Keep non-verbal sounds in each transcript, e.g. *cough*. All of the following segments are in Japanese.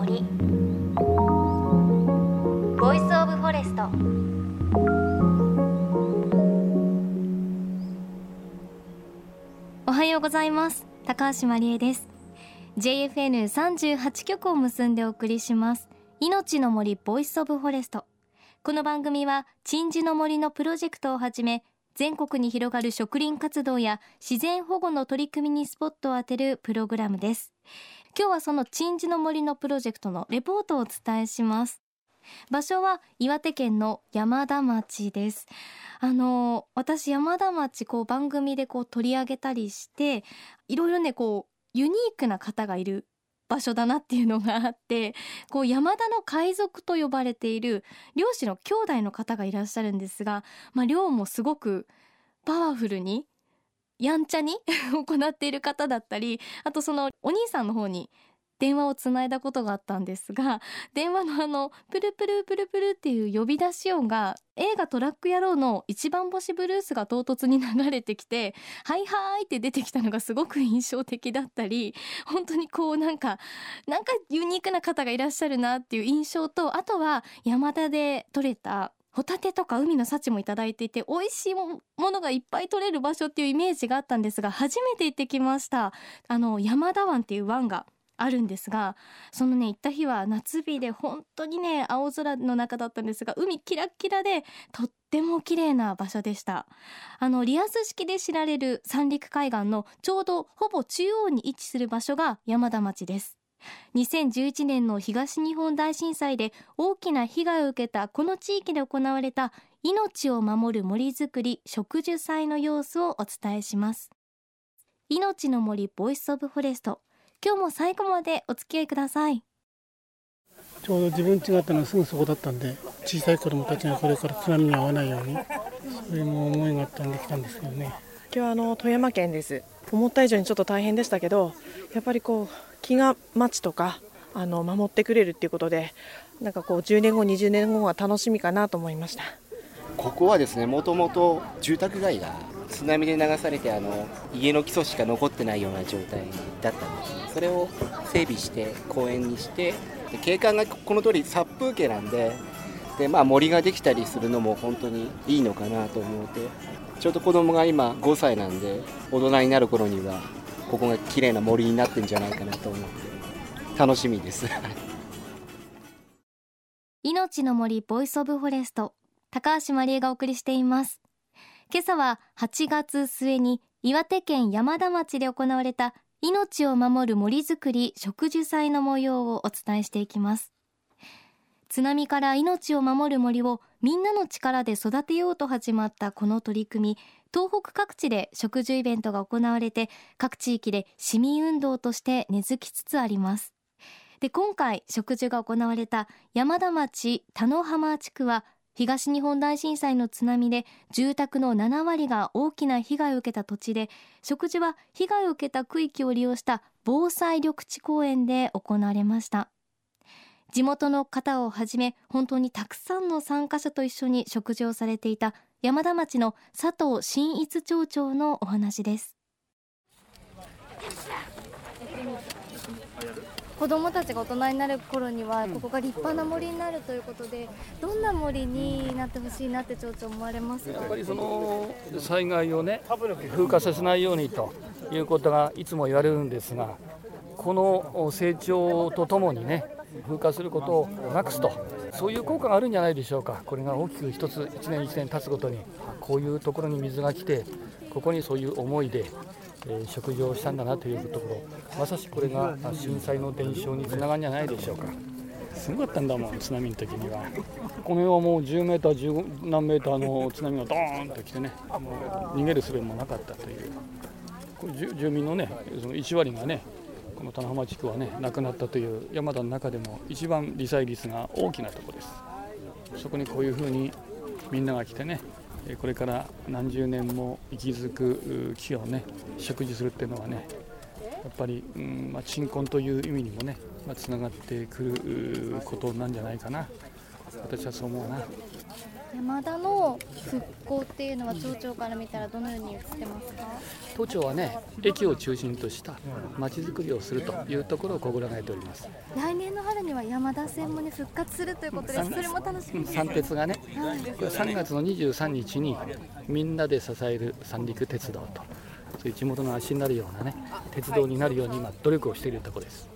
森。 Voice of Forest おはようございます。高橋真理恵です。JFN38 局を結んでお送りします。いのちの森 Voice of Forest この番組は鎮守の森のプロジェクトをはじめ全国に広がる植林活動や自然保護の取り組みにスポットを当てるプログラムです。今日はその鎮守の森のプロジェクトのレポートをお伝えします。場所は岩手県の山田町です。あの私山田町こう番組でこう取り上げたりしていろいろねこうユニークな方がいる場所だなっていうのがあってこう山田の海賊と呼ばれている漁師の兄弟の方がいらっしゃるんですが、まあ、漁もすごくパワフルにやんちゃに *laughs* 行っている方だったりあとそのお兄さんの方に電話をつないだことがあったんですが電話のあのプルプルプルプルっていう呼び出し音が映画トラック野郎の一番星ブルースが唐突に流れてきてはいはいって出てきたのがすごく印象的だったり本当にこうなんかなんかユニークな方がいらっしゃるなっていう印象とあとは山田で採れたホタテとか海の幸もいただいていて美味しいものがいっぱい取れる場所っていうイメージがあったんですが初めて行ってきました。あの山田湾っていう湾があるんですがそのね行った日は夏日で本当にね青空の中だったんですが海キラッキラでとっても綺麗な場所でした。あのリアス式で知られる三陸海岸のちょうどほぼ中央に位置する場所が山田町です。2011年の東日本大震災で大きな被害を受けたこの地域で行われた命を守る森づくり植樹祭の様子をお伝えします。いのちの森 Voice of Forest。今日も最後までお付き合いください。ちょうど自分家があったのはすぐそこだったんで小さい子供たちがこれから津波に遭わないようにそういう思いがあったんで来たんですけどね。今日はあの富山県です。思った以上にちょっと大変でしたけどやっぱりこう木が町とかあの守ってくれるっていうことでなんかこう10年後20年後は楽しみかなと思いました。ここはですねもともと住宅街が津波で流されてあの家の基礎しか残ってないような状態だったんです。それを整備して公園にしてで景観がこの通り殺風景なんでで、まあ、森ができたりするのも本当にいいのかなと思って。ちょうど子供が今5歳なんで大人になる頃にはここが綺麗な森になってんじゃないかなと思って。楽しみです。*laughs* いのちの森 Voice of Forest高橋真理恵がお送りしています。今朝は8月末に岩手県山田町で行われた命を守る森づくり植樹祭の模様をお伝えしていきます。津波から命を守る森をみんなの力で育てようと始まったこの取り組み東北各地で植樹イベントが行われて各地域で市民運動として根付きつつあります。で今回植樹が行われた山田町田野浜地区は東日本大震災の津波で住宅の7割が大きな被害を受けた土地で食事は被害を受けた区域を利用した防災緑地公園で行われました。地元の方をはじめ本当にたくさんの参加者と一緒に食事をされていた山田町の佐藤真一町長のお話です。子どもたちが大人になる頃にはここが立派な森になるということで、どんな森になってほしいなって町長思われますやっぱりその災害をね風化させないようにということがいつも言われるんですがこの成長とともにね風化することをなくすと。そういう効果があるんじゃないでしょうか。これが大きく一つ1年1年経つごとにこういうところに水が来てここにそういう思いでえー、食事をしたんだなというところまさしこれが震災の伝承につながるんじゃないでしょうか。すごかったんだもん津波の時には。この世はもう10メーター10何メーターの津波がドーンと来てねもう逃げる術もなかったという。これ住民のねその1割がねこの田浜地区はね亡くなったという山田の中でも一番罹災率が大きなとこですそこにこういうふうにみんなが来てねこれから何十年も息づく木をね植樹するっていうのはねやっぱり、うんまあ、鎮魂という意味にもね、まあ、つながってくることなんじゃないかな私はそう思うな。山田の復興っていうのは町長から見たらどのように映ってますか？都庁はね駅を中心としたまちづくりをするというところを心がけております。来年の春には山田線もね復活するということですそれも楽しみ三鉄がねはい。これ3月の23日にみんなで支える三陸鉄道とそういう地元の足になるようなね鉄道になるように今努力をしているところです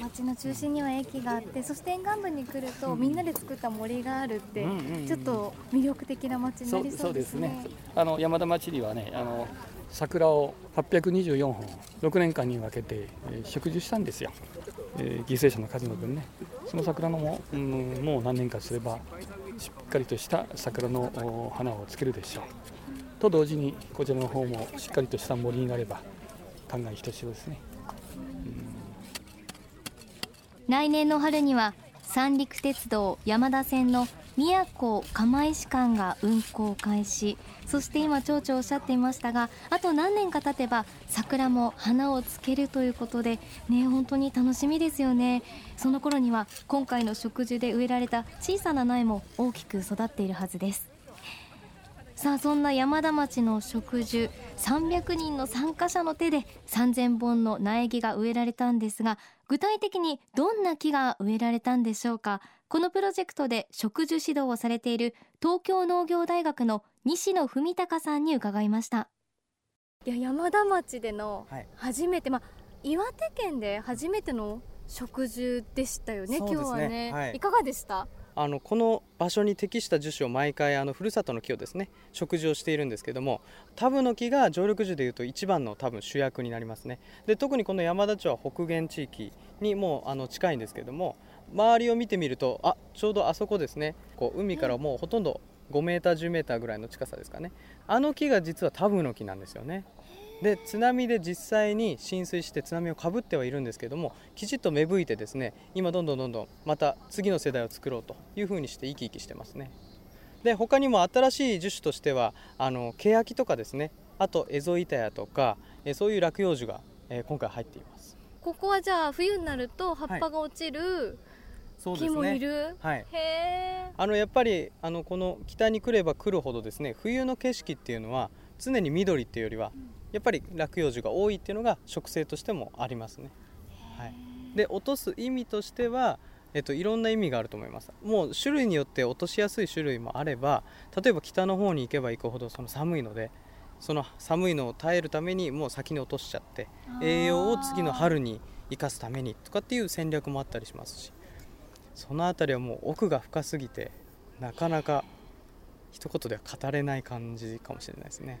町の中心には駅があってそして沿岸部に来るとみんなで作った森があるってうんうんうん。ちょっと魅力的な町になりそうですね。あの山田町にはねあの桜を824本6年間に分けて、えー植樹したんですよ、えー犠牲者の数の分ね。その桜のも,、うん、もう何年かすればしっかりとした桜のお花をつけるでしょう。と同時にこちらの方もしっかりとした森になれば考えひとしおですね来年の春には三陸鉄道山田線の宮古釜石間が運行開始そして今町長おっしゃっていましたがあと何年か経てば桜も花をつけるということでね本当に楽しみですよね。その頃には今回の植樹で植えられた小さな苗も大きく育っているはずです。さあそんな山田町の植樹300人の参加者の手で3000本の苗木が植えられたんですが具体的にどんな木が植えられたんでしょうか？このプロジェクトで植樹指導をされている東京農業大学の西野文隆さんに伺いました。いや山田町でのはい。初めて、まあ岩手県で初めての植樹でしたよねね。今日はね、はい。いかがでした？あのこの場所に適した樹種を毎回あのふるさとの木をですね植樹をしているんですけどもタブの木が常緑樹でいうと一番の多分主役になりますね。で特にこの山田町は北限地域にもうあの近いんですけども周りを見てみるとあちょうどあそこですね。こう海からもうほとんど5メーター10メーターぐらいの近さですかね。あの木が実はタブの木なんですよね。で津波で実際に浸水して津波をかぶってはいるんですけどもきちっと芽吹いてですね今どんどんどんどんまた次の世代を作ろうというふうにして生き生きしてますね。で他にも新しい樹種としてはあのケヤキとかですねあとエゾイタヤとかえそういう落葉樹が、えー今回入っています。ここはじゃあ冬になると葉っぱが落ちるそう木もいる、はい。へえあのやっぱりあのこの北に来れば来るほどですね冬の景色っていうのは常に緑っていうよりはやっぱり落葉樹が多いっていうのが植生としてもありますね。はい、で落とす意味としては、えっと、いろんな意味があると思います。もう種類によって落としやすい種類もあれば例えば北の方に行けば行くほどその寒いのでその寒いのを耐えるためにもう先に落としちゃって栄養を次の春に生かすためにとかっていう戦略もあったりしますしその辺りはもう奥が深すぎてなかなか一言では語れない感じかもしれないですね。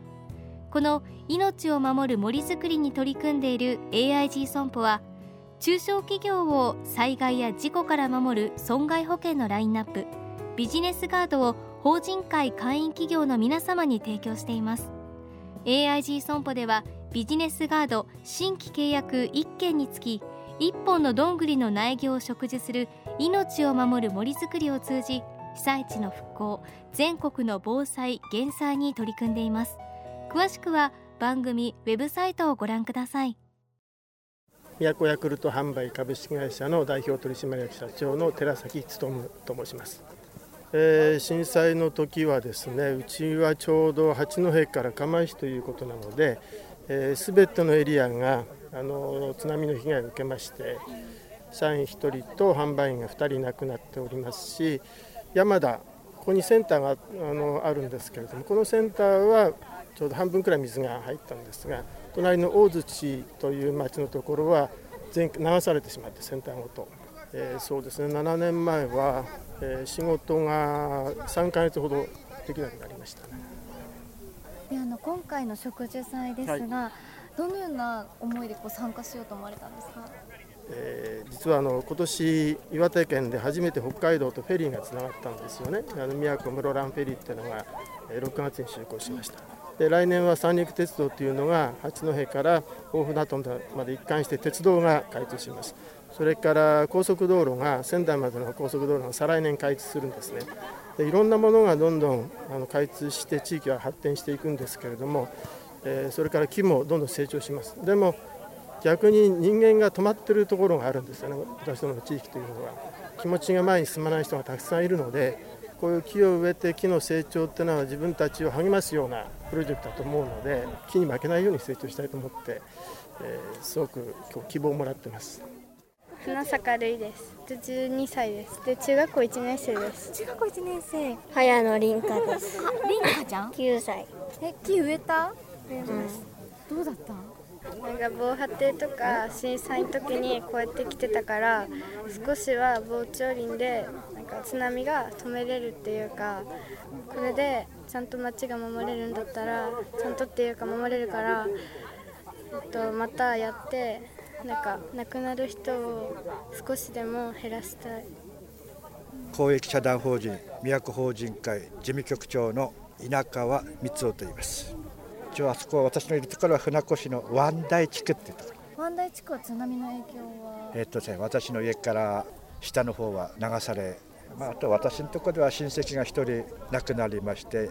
この命を守る森づくりに取り組んでいる AIG 損保は中小企業を災害や事故から守る損害保険のラインナップビジネスガードを法人会会員企業の皆様に提供しています。AIG 損保ではビジネスガード新規契約1件につき1本のどんぐりの苗木を植樹する命を守る森づくりを通じ被災地の復興全国の防災減災に取り組んでいます。詳しくは番組ウェブサイトをご覧ください。宮古ヤクルト販売株式会社の代表取締役社長の寺崎勉と申します、えー震災の時はですねうちはちょうど八戸から釜石ということなので、えー、全てのエリアがあの津波の被害を受けまして社員1人と販売員が2人亡くなっておりますし山田ここにセンターがあのあるんですけれどもこのセンターはちょうど半分くらい水が入ったんですが隣の大槌という町のところは全流されてしまってセンターごと、えーそうですね。7年前は、えー仕事が3ヶ月ほどできなくなりましたね。であの今回の植樹祭ですが、どのような思いでこう参加しようと思われたんですか？えー、実はあの今年岩手県で初めて北海道とフェリーがつながったんですよね。あの宮古室蘭フェリーっていうのが6月に就航しましたで来年は三陸鉄道というのが八戸から大船渡まで一貫して鉄道が開通します。それから高速道路が仙台までの高速道路が再来年開通するんですね。でいろんなものがどんどんあの開通して地域は発展していくんですけれども、えー、それから木もどんどん成長します。でも逆に人間が止まってるところがあるんですよね。私どもの地域というのは。気持ちが前に進まない人がたくさんいるのでこういう木を植えて木の成長っていうのは自分たちを励ますようなプロジェクトだと思うので木に負けないように成長したいと思って、えー、すごく今日希望をもらってます。花坂るいです。で12歳です。で中学校1年生です。中学校1年生。早野凛香です。あ、凛香ちゃん？9歳。え、木植えた？植えます。どうだった？なんか防波堤とか震災の時にこうやって来てたから少しは防潮林でなんか津波が止めれるっていうかこれでちゃんと町が守れるんだったらちゃんとっていうか守れるから、えっと、またやってなんか亡くなる人を少しでも減らしたい。公益社団法人宮古法人会事務局長の稲川光夫と言います。一応あそこ私のいるところは船越の湾台地区っていうとこ。ろ湾台地区は津波の影響は？えっとね私の家から下の方は流されまあ、あと私のところでは親戚が1人亡くなりましてい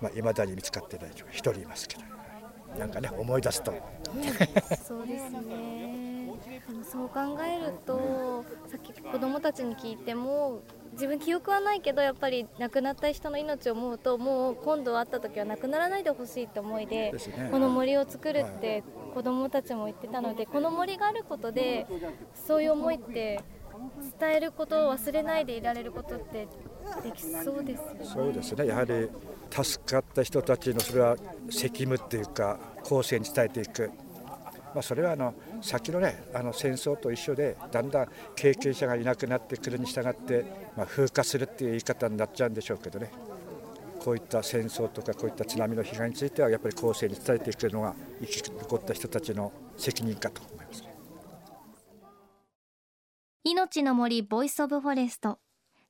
まあ、未だに見つかってない人が1人いますけど。なんかね思い出すと、そうですね。でもそう考えるとさっき子どもたちに聞いても自分記憶はないけどやっぱり亡くなった人の命を思うともう今度会った時は亡くならないでほしいって思いで、ね、この森を作るって子どもたちも言ってたのでこの森があることでそういう思いって伝えることを忘れないでいられることってできそうですよね。そうですね。やはり助かった人たちのそれは責務っていうか後世に伝えていく、まあ、それはあの先の,、ね、あの戦争と一緒でだんだん経験者がいなくなってくるに従って、まあ、風化するっていう言い方になっちゃうんでしょうけどねこういった戦争とかこういった津波の被害についてはやっぱり後世に伝えていくのが生き残った人たちの責任かと思います。命の森 Voice of Forest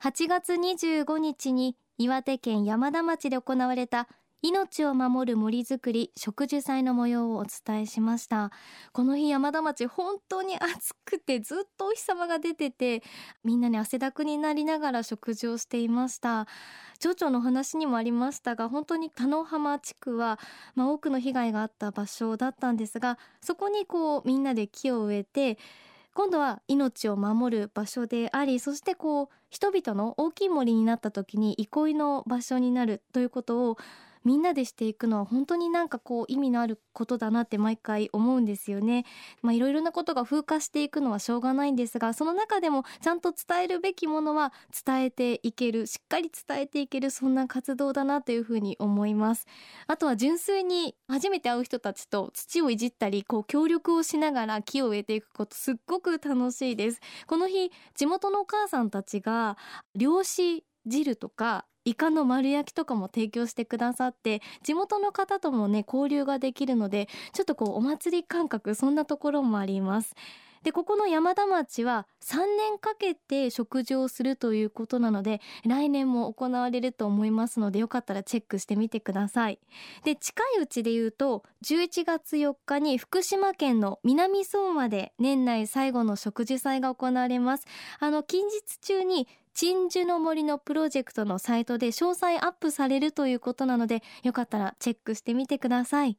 8月25日に岩手県山田町で行われた命を守る森づくり植樹祭の模様をお伝えしました。この日山田町本当に暑くてずっとお日様が出ててみんなね汗だくになりながら食事をしていました。町長の話にもありましたが本当に田の浜地区は、まあ、多くの被害があった場所だったんですがそこにこうみんなで木を植えて今度は命を守る場所でありそしてこう人々の大きい森になった時に憩いの場所になるということをみんなでしていくのは本当になんかこう意味のあることだなって毎回思うんですよね。まあいろいろなことが風化していくのはしょうがないんですがその中でもちゃんと伝えるべきものは伝えていけるしっかり伝えていけるそんな活動だなというふうに思います。あとは純粋に初めて会う人たちと土をいじったりこう協力をしながら木を植えていくことすっごく楽しいです。この日地元のお母さんたちが漁師汁とかイカの丸焼きとかも提供してくださって地元の方ともね交流ができるのでちょっとこうお祭り感覚そんなところもあります。でここの山田町は3年かけて食事をするということなので来年も行われると思いますのでよかったらチェックしてみてください。で近いうちで言うと11月4日に福島県の南相馬で年内最後の食事祭が行われます。あの近日中に鎮守の森のプロジェクトのサイトで詳細アップされるということなのでよかったらチェックしてみてください。